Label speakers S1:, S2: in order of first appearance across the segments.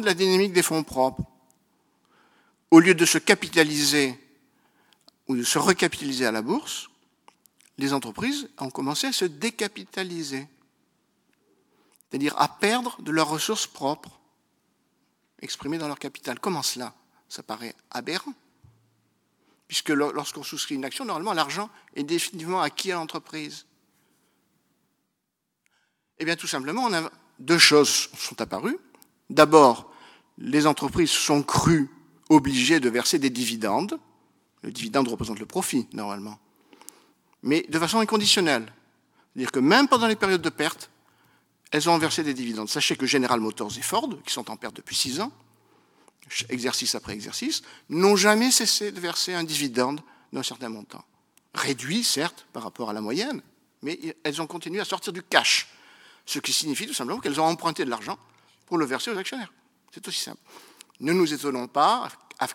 S1: de la dynamique des fonds propres. Au lieu de se capitaliser ou de se recapitaliser à la bourse, les entreprises ont commencé à se décapitaliser, c'est-à-dire à perdre de leurs ressources propres exprimées dans leur capital. Comment cela? Ça paraît aberrant, puisque lorsqu'on souscrit une action, normalement l'argent est définitivement acquis à l'entreprise. Eh bien, tout simplement, deux choses sont apparues. D'abord, les entreprises sont crues obligées de verser des dividendes. Le dividende représente le profit, normalement mais de façon inconditionnelle. C'est-à-dire que même pendant les périodes de perte, elles ont versé des dividendes. Sachez que General Motors et Ford, qui sont en perte depuis six ans, exercice après exercice, n'ont jamais cessé de verser un dividende d'un certain montant. Réduit, certes, par rapport à la moyenne, mais elles ont continué à sortir du cash, ce qui signifie tout simplement qu'elles ont emprunté de l'argent pour le verser aux actionnaires. C'est aussi simple. Ne nous étonnons pas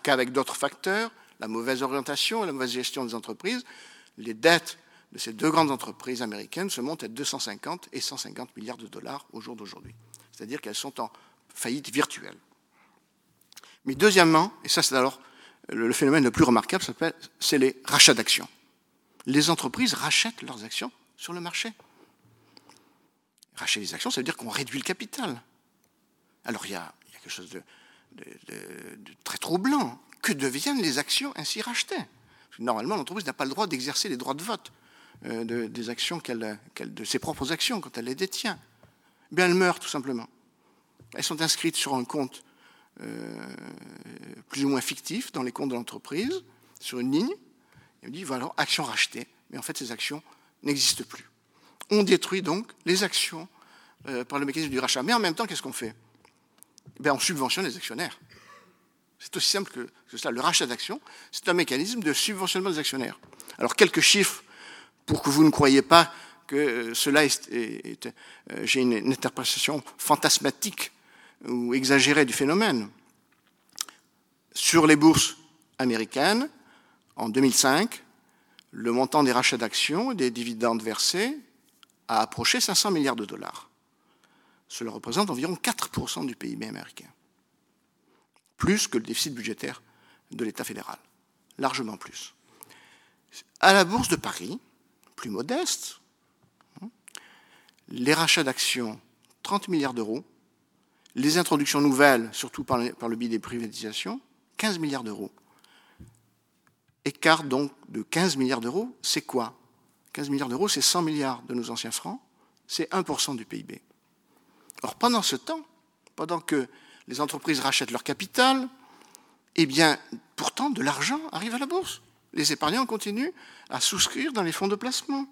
S1: qu'avec d'autres facteurs, la mauvaise orientation et la mauvaise gestion des entreprises, les dettes de ces deux grandes entreprises américaines se montent à 250 et 150 milliards de dollars au jour d'aujourd'hui. C'est-à-dire qu'elles sont en faillite virtuelle. Mais deuxièmement, et ça c'est alors le phénomène le plus remarquable, c'est les rachats d'actions. Les entreprises rachètent leurs actions sur le marché. Racheter les actions, ça veut dire qu'on réduit le capital. Alors il y a, quelque chose de, très troublant. Que deviennent les actions ainsi rachetées? Normalement, l'entreprise n'a pas le droit d'exercer les droits de vote euh, de, des actions de ses propres actions quand elle les détient. Eh bien, elles meurent tout simplement. Elles sont inscrites sur un compte euh, plus ou moins fictif dans les comptes de l'entreprise, sur une ligne. Et on dit voilà, actions rachetées. Mais en fait, ces actions n'existent plus. On détruit donc les actions euh, par le mécanisme du rachat. Mais en même temps, qu'est-ce qu'on fait? Eh On subventionne les actionnaires. C'est aussi simple que, ça. Le rachat d'actions, c'est un mécanisme de subventionnement des actionnaires. Alors, quelques chiffres pour que vous ne croyiez pas que euh, cela est, euh, j'ai une, interprétation fantasmatique ou exagérée du phénomène. Sur les bourses américaines, en 2005, le montant des rachats d'actions et des dividendes versés a approché 500 milliards de dollars. Cela représente environ 4% du PIB américain plus que le déficit budgétaire de l'État fédéral, largement plus. À la Bourse de Paris, plus modeste, hein, les rachats d'actions, 30 milliards d'euros, les introductions nouvelles, surtout par le biais des privatisations, 15 milliards d'euros. Écart donc de 15 milliards d'euros, c'est quoi? 15 milliards d'euros, c'est 100 milliards de nos anciens francs, c'est 1% du PIB. Or, pendant ce temps, pendant que les entreprises rachètent leur capital, eh bien, pourtant, de l'argent arrive à la bourse. Les épargnants continuent à souscrire dans les fonds de placement.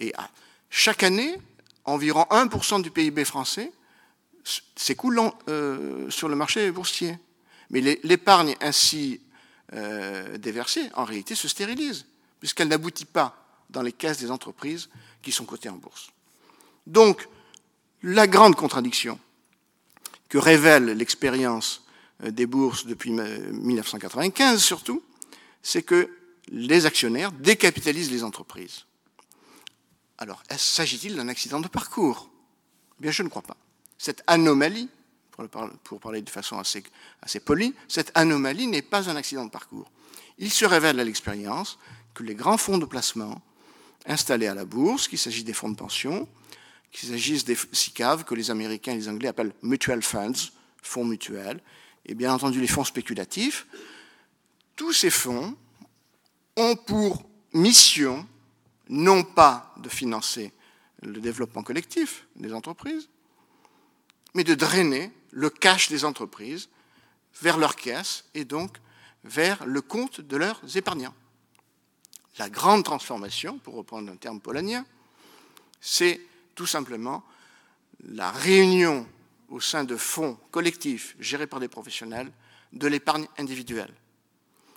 S1: Et chaque année, environ 1% du PIB français s'écoule euh, sur le marché boursier. Mais l'épargne ainsi euh, déversée, en réalité, se stérilise, puisqu'elle n'aboutit pas dans les caisses des entreprises qui sont cotées en bourse. Donc, la grande contradiction, que révèle l'expérience euh, des bourses depuis 1995 surtout, c'est que les actionnaires décapitalisent les entreprises. Alors, s'agit-il d'un accident de parcours? Eh Bien, je ne crois pas. Cette anomalie, pour parler de façon assez, assez polie, cette anomalie n'est pas un accident de parcours. Il se révèle à l'expérience que les grands fonds de placement installés à la bourse, qu'il s'agit des fonds de pension, qu'il s'agisse des SICAV, que les Américains et les Anglais appellent mutual funds, fonds mutuels, et bien entendu les fonds spéculatifs, tous ces fonds ont pour mission non pas de financer le développement collectif des entreprises, mais de drainer le cash des entreprises vers leurs caisses et donc vers le compte de leurs épargnants. La grande transformation, pour reprendre un terme polonien, c'est tout simplement la réunion au sein de fonds collectifs gérés par des professionnels de l'épargne individuelle,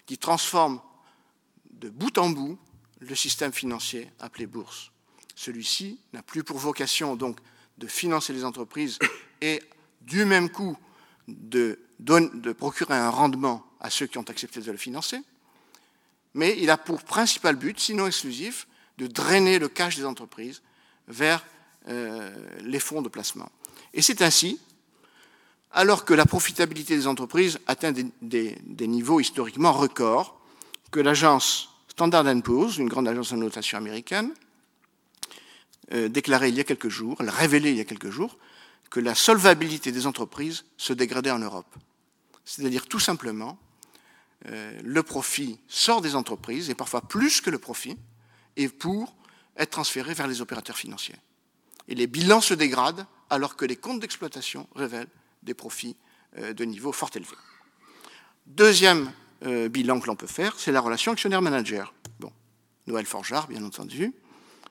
S1: qui transforme de bout en bout le système financier appelé bourse. Celui-ci n'a plus pour vocation donc de financer les entreprises et du même coup de, de, procurer un rendement à ceux qui ont accepté de le financer, mais il a pour principal but, sinon exclusif, de drainer le cash des entreprises vers les fonds de placement. Et c'est ainsi, alors que la profitabilité des entreprises atteint des, niveaux historiquement records, que l'agence Standard Poor's, une grande agence de notation américaine, euh, déclarait il y a quelques jours, elle révélait il y a quelques jours, que la solvabilité des entreprises se dégradait en Europe. C'est-à-dire tout simplement, euh, le profit sort des entreprises, et parfois plus que le profit, et pour être transféré vers les opérateurs financiers. Et les bilans se dégradent alors que les comptes d'exploitation révèlent des profits euh, de niveau fort élevé. Deuxième euh, bilan que l'on peut faire, c'est la relation actionnaire-manager. Bon, Noël Forgeard, bien entendu,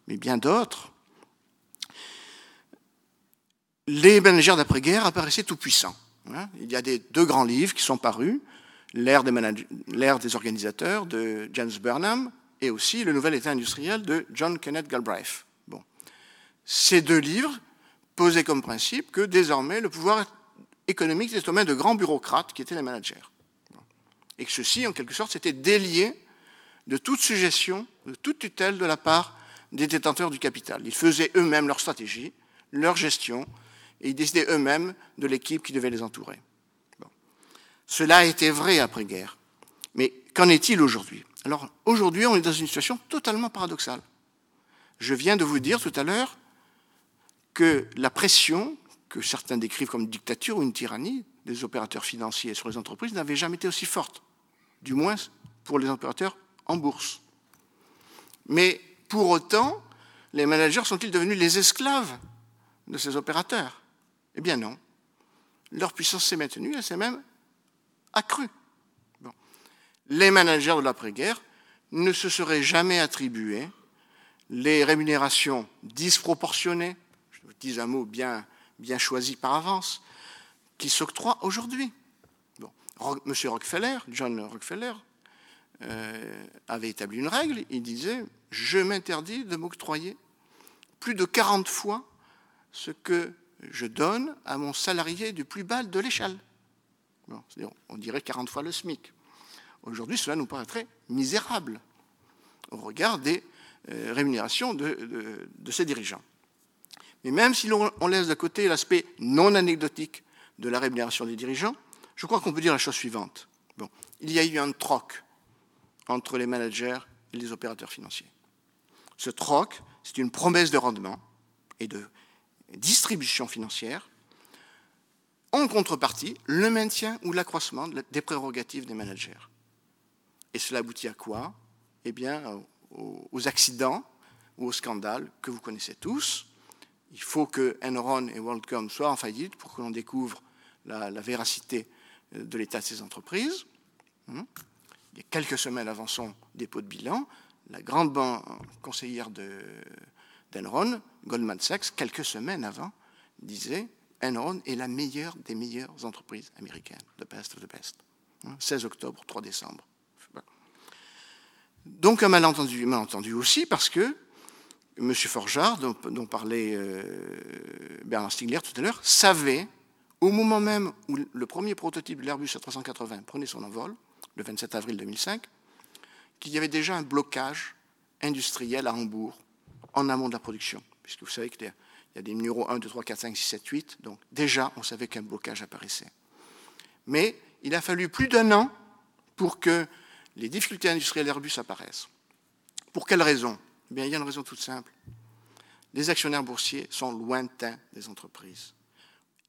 S1: mais bien d'autres. Les managers d'après-guerre apparaissaient tout puissants. Hein. Il y a deux grands livres qui sont parus, l'ère des, organisateurs de James Burnham et aussi le nouvel état industriel de John Kenneth Galbraith. Ces deux livres posaient comme principe que désormais le pouvoir économique était aux mains de grands bureaucrates qui étaient les managers. Et que ceux-ci, en quelque sorte, s'étaient déliés de toute suggestion, de toute tutelle de la part des détenteurs du capital. Ils faisaient eux-mêmes leur stratégie, leur gestion, et ils décidaient eux-mêmes de l'équipe qui devait les entourer. Cela a été vrai après-guerre. Mais qu'en est-il aujourd'hui? Alors aujourd'hui, on est dans une situation totalement paradoxale. Je viens de vous dire tout à l'heure que la pression que certains décrivent comme une dictature ou une tyrannie des opérateurs financiers sur les entreprises n'avait jamais été aussi forte, du moins pour les opérateurs en bourse. Mais pour autant, les managers sont-ils devenus les esclaves de ces opérateurs? Eh bien non. Leur puissance s'est maintenue, elle s'est même accrue. Les managers de l'après-guerre ne se seraient jamais attribués les rémunérations disproportionnées, dis un mot bien bien choisi par avance, qui s'octroie aujourd'hui. Bon. Monsieur Rockefeller, John Rockefeller, euh, avait établi une règle, il disait, je m'interdis de m'octroyer plus de 40 fois ce que je donne à mon salarié du plus bas de l'échelle. Bon, on dirait 40 fois le SMIC. Aujourd'hui, cela nous paraîtrait misérable au regard des euh, rémunérations de, de ces dirigeants. Mais même si l'on laisse de côté l'aspect non anecdotique de la rémunération des dirigeants, je crois qu'on peut dire la chose suivante. Bon, il y a eu un troc entre les managers et les opérateurs financiers. Ce troc, c'est une promesse de rendement et de distribution financière, en contrepartie, le maintien ou l'accroissement des prérogatives des managers. Et cela aboutit à quoi? Eh bien, aux accidents ou aux scandales que vous connaissez tous, il faut que Enron et WorldCom soient en faillite pour que l'on découvre la, véracité euh, de l'état de ces entreprises. Hmm. Il y a quelques semaines avant son dépôt de bilan, la grande banque conseillère d'Enron, Goldman Sachs, quelques semaines avant, disait Enron est la meilleure des meilleures entreprises américaines, the best of the best. 16 octobre, 3 décembre. Donc un malentendu, malentendu aussi parce que M. Forjard, dont, parlait euh, Bernard Stiegler tout à l'heure, savait, au moment même où le premier prototype de l'Airbus A380 prenait son envol, le 27 avril 2005, qu'il y avait déjà un blocage industriel à Hambourg, en amont de la production. Puisque vous savez qu'il y a des numéros 1, 2, 3, 4, 5, 6, 7, 8, donc déjà on savait qu'un blocage apparaissait. Mais il a fallu plus d'un an pour que les difficultés industrielles Airbus apparaissent. Pour quelle raison? Il y a une raison toute simple. Les actionnaires boursiers sont lointains des entreprises.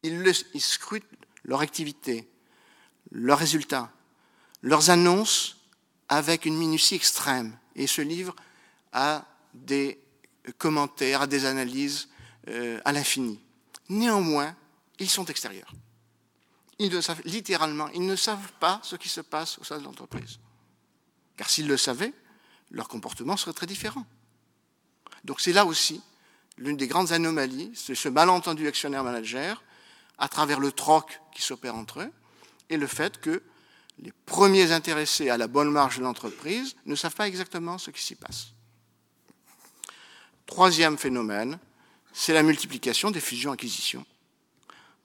S1: Ils, scrutent leur activité, leurs résultats, leurs annonces avec une minutie extrême et se livrent à des commentaires, à des analyses euh, à l'infini. Néanmoins, ils sont extérieurs. Ils ne savent, littéralement, ils ne savent pas ce qui se passe au sein de l'entreprise. Car s'ils le savaient, leur comportement serait très différent. Donc c'est là aussi l'une des grandes anomalies, c'est ce malentendu actionnaire-manager à travers le troc qui s'opère entre eux et le fait que les premiers intéressés à la bonne marge de l'entreprise ne savent pas exactement ce qui s'y passe. Troisième phénomène, c'est la multiplication des fusions-acquisitions.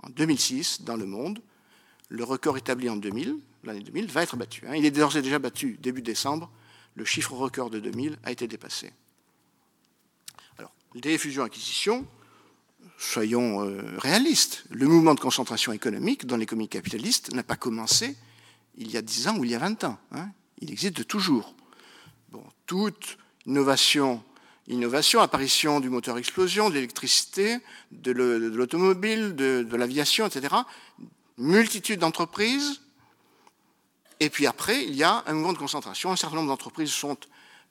S1: En 2006, dans le monde, le record établi en 2000, l'année 2000, va être battu. Hein. Il est d'ores et déjà battu début décembre. Le chiffre record de 2000 a été dépassé des fusions-acquisitions, soyons euh, réalistes, le mouvement de concentration économique dans l'économie capitaliste n'a pas commencé il y a 10 ans ou il y a 20 ans. Hein. Il existe toujours. Bon, toute innovation, innovation, apparition du moteur explosion, de l'électricité, de l'automobile, de, de l'aviation, etc. Multitude d'entreprises. Et puis après, il y a un mouvement de concentration. Un certain nombre d'entreprises sont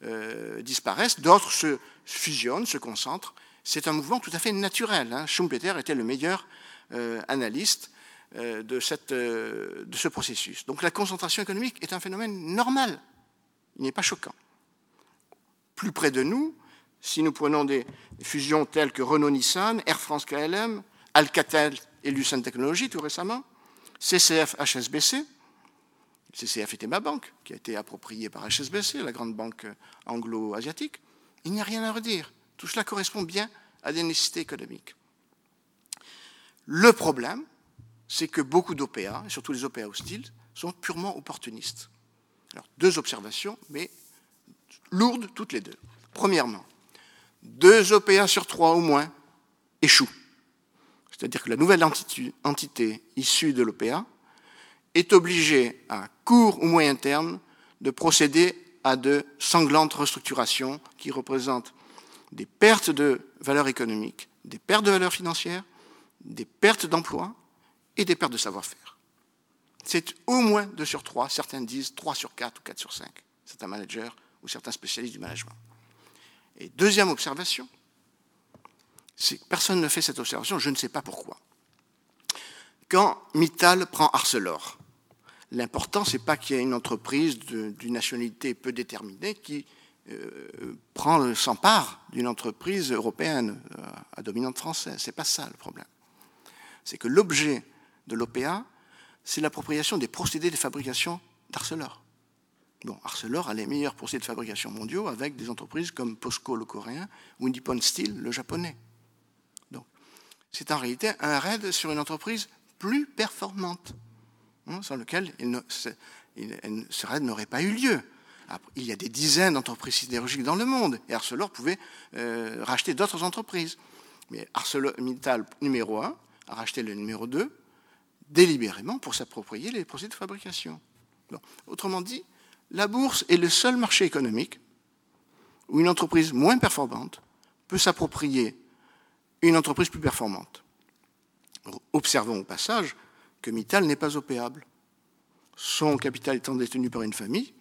S1: euh, disparaissent, d'autres se fusionnent, se concentrent. C'est un mouvement tout à fait naturel. Hein. Schumpeter était le meilleur euh, analyste euh, de, de ce processus. Donc la concentration économique est un phénomène normal. Il n'est pas choquant. Plus près de nous, si nous prenons des fusions telles que Renault-Nissan, Air France-KLM, Alcatel et Lucent Technologies tout récemment, CCF-HSBC, CCF était ma banque, qui a été appropriée par HSBC, la grande banque anglo-asiatique. Il n'y a rien à redire. Tout cela correspond bien à des nécessités économiques. Le problème, c'est que beaucoup d'OPA, et surtout les OPA hostiles, sont purement opportunistes. Alors, deux observations, mais lourdes toutes les deux. Premièrement, deux OPA sur trois au moins échouent. C'est-à-dire que la nouvelle entité issue de l'OPA est obligé, à court ou moyen terme, de procéder à de sanglantes restructurations qui représentent des pertes de valeur économique, des pertes de valeur financière, des pertes d'emplois et des pertes de savoir-faire. C'est au moins 2 sur 3, certains disent 3 sur 4 ou 4 sur 5, certains managers ou certains spécialistes du management. Et deuxième observation, c'est que personne ne fait cette observation, je ne sais pas pourquoi. Quand Mittal prend Arcelor, L'important, ce n'est pas qu'il y ait une entreprise d'une nationalité peu déterminée qui euh, s'empare d'une entreprise européenne euh, à dominante française. Ce n'est pas ça le problème. C'est que l'objet de l'OPA, c'est l'appropriation des procédés de fabrication d'Arcelor. Bon, Arcelor a les meilleurs procédés de fabrication mondiaux avec des entreprises comme POSCO le coréen ou Nippon Steel le japonais. Donc, c'est en réalité un raid sur une entreprise plus performante. Hein, sans lequel ce raid n'aurait pas eu lieu. il y a des dizaines d'entreprises sidérurgiques dans le monde, et Arcelor pouvait euh, racheter d'autres entreprises. Mais ArcelorMittal numéro 1 a racheté le numéro 2 délibérément pour s'approprier les procédés de fabrication. Autrement dit, la bourse est le seul marché économique où une entreprise moins performante peut s'approprier une entreprise plus performante. Observons au passage que Mittal n'est pas opéable. Son capital étant détenu par une famille,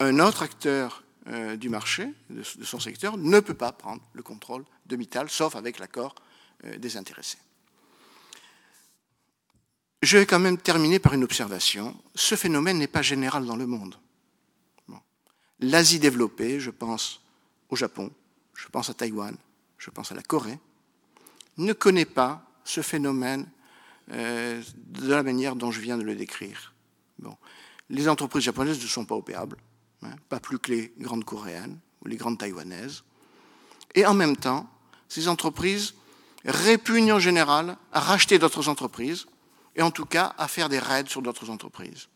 S1: un autre acteur euh, du marché, de, son secteur, ne peut pas prendre le contrôle de Mittal, sauf avec l'accord euh, des intéressés. Je vais quand même terminer par une observation. Ce phénomène n'est pas général dans le monde. L'Asie développée, je pense au Japon, je pense à Taïwan, je pense à la Corée, ne connaît pas ce phénomène euh, de la manière dont je viens de le décrire. Bon. Les entreprises japonaises ne sont pas opérables, hein, pas plus que les grandes coréennes ou les grandes taïwanaises. Et en même temps, ces entreprises répugnent en général à racheter d'autres entreprises, et en tout cas à faire des raids sur d'autres entreprises.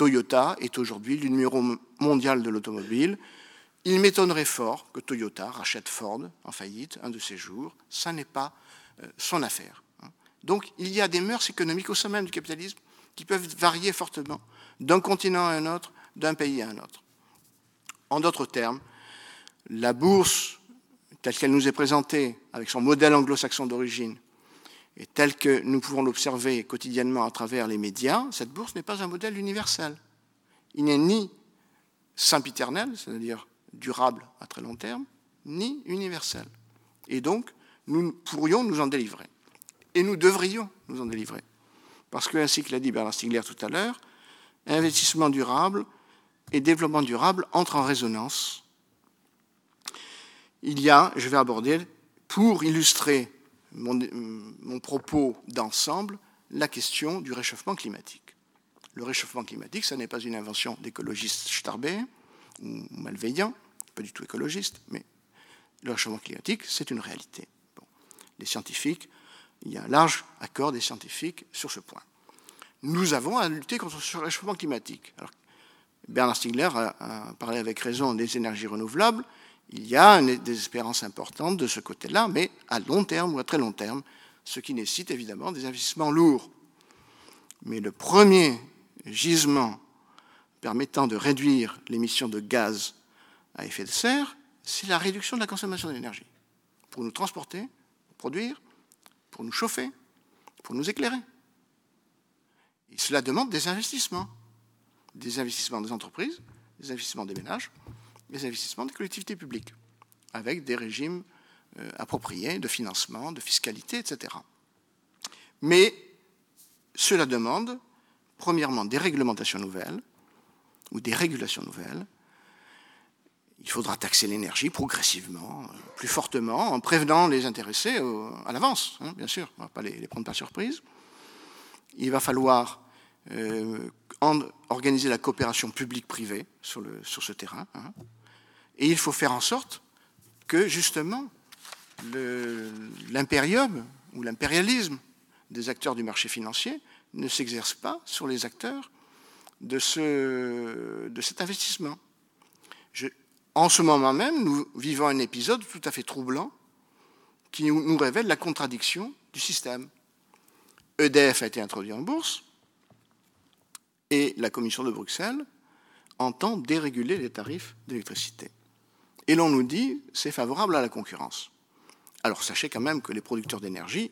S1: Toyota est aujourd'hui le numéro mondial de l'automobile. Il m'étonnerait fort que Toyota rachète Ford en faillite un de ces jours. Ça n'est pas euh, son affaire. Donc il y a des mœurs économiques au sein même du capitalisme qui peuvent varier fortement d'un continent à un autre, d'un pays à un autre. En d'autres termes, la bourse, telle qu'elle nous est présentée, avec son modèle anglo-saxon d'origine, et telle que nous pouvons l'observer quotidiennement à travers les médias, cette bourse n'est pas un modèle universel. Il n'est ni sempiternel, c'est-à-dire durable à très long terme, ni universel. Et donc, nous pourrions nous en délivrer. Et nous devrions nous en délivrer. Parce que, ainsi que l'a dit Bernard Stiegler tout à l'heure, investissement durable et développement durable entrent en résonance. Il y a, je vais aborder, pour illustrer mon, propos d'ensemble, la question du réchauffement climatique. Le réchauffement climatique, ce n'est pas une invention d'écologistes starbés ou malveillants, pas du tout écologistes, mais le réchauffement climatique, c'est une réalité. Les scientifiques il y a un large accord des scientifiques sur ce point. Nous avons à lutter contre le réchauffement climatique. Bernard Stiegler a, parlé avec raison des énergies renouvelables. il y a des espérances importantes de ce côté-là, mais à long terme ou à très long terme, ce qui nécessite évidemment des investissements lourds. Mais le premier gisement permettant de réduire l'émission de gaz à effet de serre, c'est la réduction de la consommation d'énergie. Pour nous transporter, produire, pour nous chauffer, pour nous éclairer. Cela demande des investissements. Des investissements des entreprises, des investissements des ménages, des investissements des collectivités publiques, avec des régimes euh, appropriés de financement, de fiscalité, etc. Mais cela demande, premièrement, des réglementations nouvelles ou des régulations nouvelles. Il faudra taxer l'énergie progressivement, plus fortement, en prévenant les intéressés à l'avance, hein, bien sûr, on ne va pas les, prendre par surprise. Il va falloir euh, organiser la coopération publique-privée sur, ce terrain. Hein. Et il faut faire en sorte que, justement, l'impérium ou l'impérialisme des acteurs du marché financier ne s'exerce pas sur les acteurs de, de cet investissement. En ce moment même, nous vivons un épisode tout à fait troublant qui nous révèle la contradiction du système. EDF a été introduit en bourse et la Commission de Bruxelles entend déréguler les tarifs d'électricité. Et l'on nous dit c'est favorable à la concurrence. Alors sachez quand même que les producteurs d'énergie,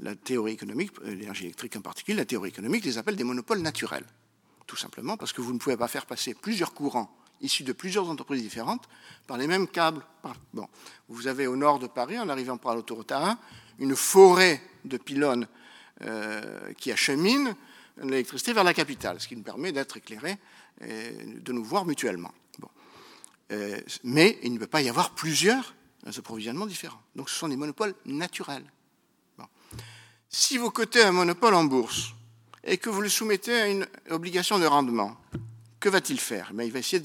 S1: la théorie économique, euh, l'énergie électrique en particulier, la théorie économique les appelle des monopoles naturels. Tout simplement parce que vous ne pouvez pas faire passer plusieurs courants issus de plusieurs entreprises différentes par les mêmes câbles. Bon, vous avez au nord de Paris, en arrivant par l'autoroute A1, une forêt de pylônes euh, qui acheminent l'électricité vers la capitale, ce qui nous permet d'être éclairés et de nous voir mutuellement. Euh, mais il ne peut pas y avoir plusieurs approvisionnements différents. Donc ce sont des monopoles naturels. Si vous cotez un monopole en bourse et que vous le soumettez à une obligation de rendement, que va-t-il faire? Eh Il va essayer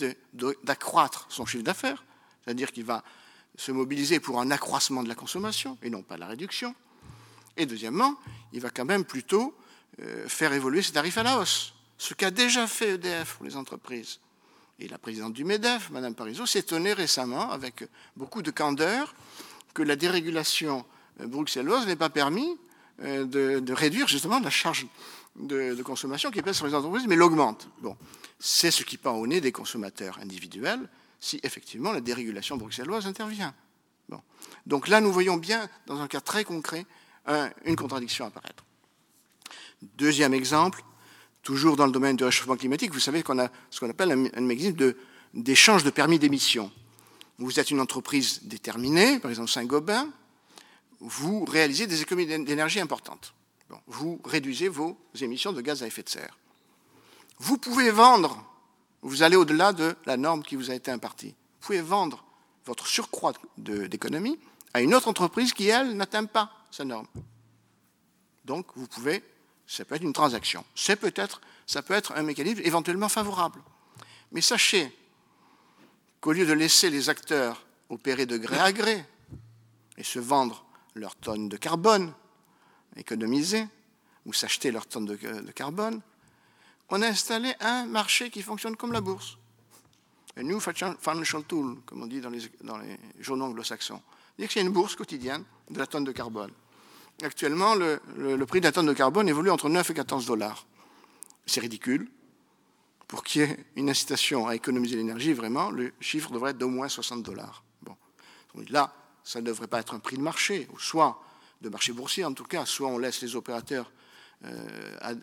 S1: d'accroître son chiffre d'affaires, c'est-à-dire qu'il va se mobiliser pour un accroissement de la consommation et non pas la réduction. Et deuxièmement, il va quand même plutôt euh, faire évoluer ses tarifs à la hausse, ce qu'a déjà fait EDF pour les entreprises. Et la présidente du MEDEF, Mme Parizeau, s'étonnait récemment, avec beaucoup de candeur, que la dérégulation bruxelloise n'ait pas permis euh, de, réduire justement la charge de, consommation qui pèse sur les entreprises, mais l'augmente. Bon, c'est ce qui pend au nez des consommateurs individuels si effectivement la dérégulation bruxelloise intervient. Bon. Donc là, nous voyons bien, dans un cas très concret, une contradiction apparaître. Deuxième exemple, toujours dans le domaine du réchauffement climatique, vous savez qu'on a ce qu'on appelle un, mécanisme d'échange de, permis d'émission. Vous êtes une entreprise déterminée, par exemple Saint-Gobain, vous réalisez des économies d'énergie importantes. Vous réduisez vos émissions de gaz à effet de serre. Vous pouvez vendre, vous allez au-delà de la norme qui vous a été impartie. Vous pouvez vendre votre surcroît d'économie à une autre entreprise qui, elle, n'atteint pas sa norme. Donc, vous pouvez ça peut être une transaction. C'est peut-être, ça peut être un mécanisme éventuellement favorable. Mais sachez qu'au lieu de laisser les acteurs opérer de gré à gré et se vendre leurs tonnes de carbone, économiser, ou s'acheter leurs tonnes de, carbone, on a installé un marché qui fonctionne comme la bourse. Un new financial tool, comme on dit dans les, journaux anglo-saxons. C'est-à-dire qu'il y a une bourse quotidienne de la tonne de carbone. Actuellement, le, prix de la tonne de carbone évolue entre 9 et 14 dollars. C'est ridicule. Pour qu'il y ait une incitation à économiser l'énergie, vraiment, le chiffre devrait être d'au moins 60 dollars. Bon. là, ça ne devrait pas être un prix de marché, soit de marché boursier en tout cas, soit on laisse les opérateurs euh, euh,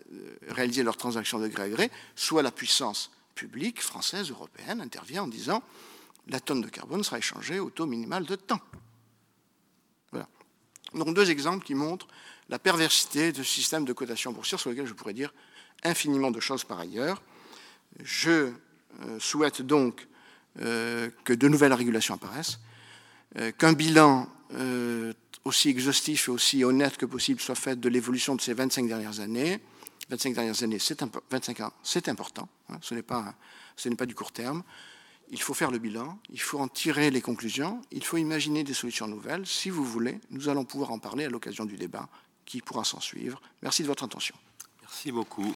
S1: réaliser leurs transactions de gré à gré, soit la puissance publique, française, européenne, intervient en disant la tonne de carbone sera échangée au taux minimal de temps. Donc deux exemples qui montrent la perversité de ce système de cotation boursière sur lequel je pourrais dire infiniment de choses par ailleurs. Je euh, souhaite donc que de nouvelles régulations apparaissent, qu'un bilan aussi exhaustif et aussi honnête que possible soit fait de l'évolution de ces 25 dernières années. 25 dernières années, 25 ans, c'est important, hein, ce n'est pas, pas du court terme. Il faut faire le bilan, il faut en tirer les conclusions, il faut imaginer des solutions nouvelles. Si vous voulez, nous allons pouvoir en parler à l'occasion du débat qui pourra s'en suivre. Merci de votre attention.
S2: Merci beaucoup.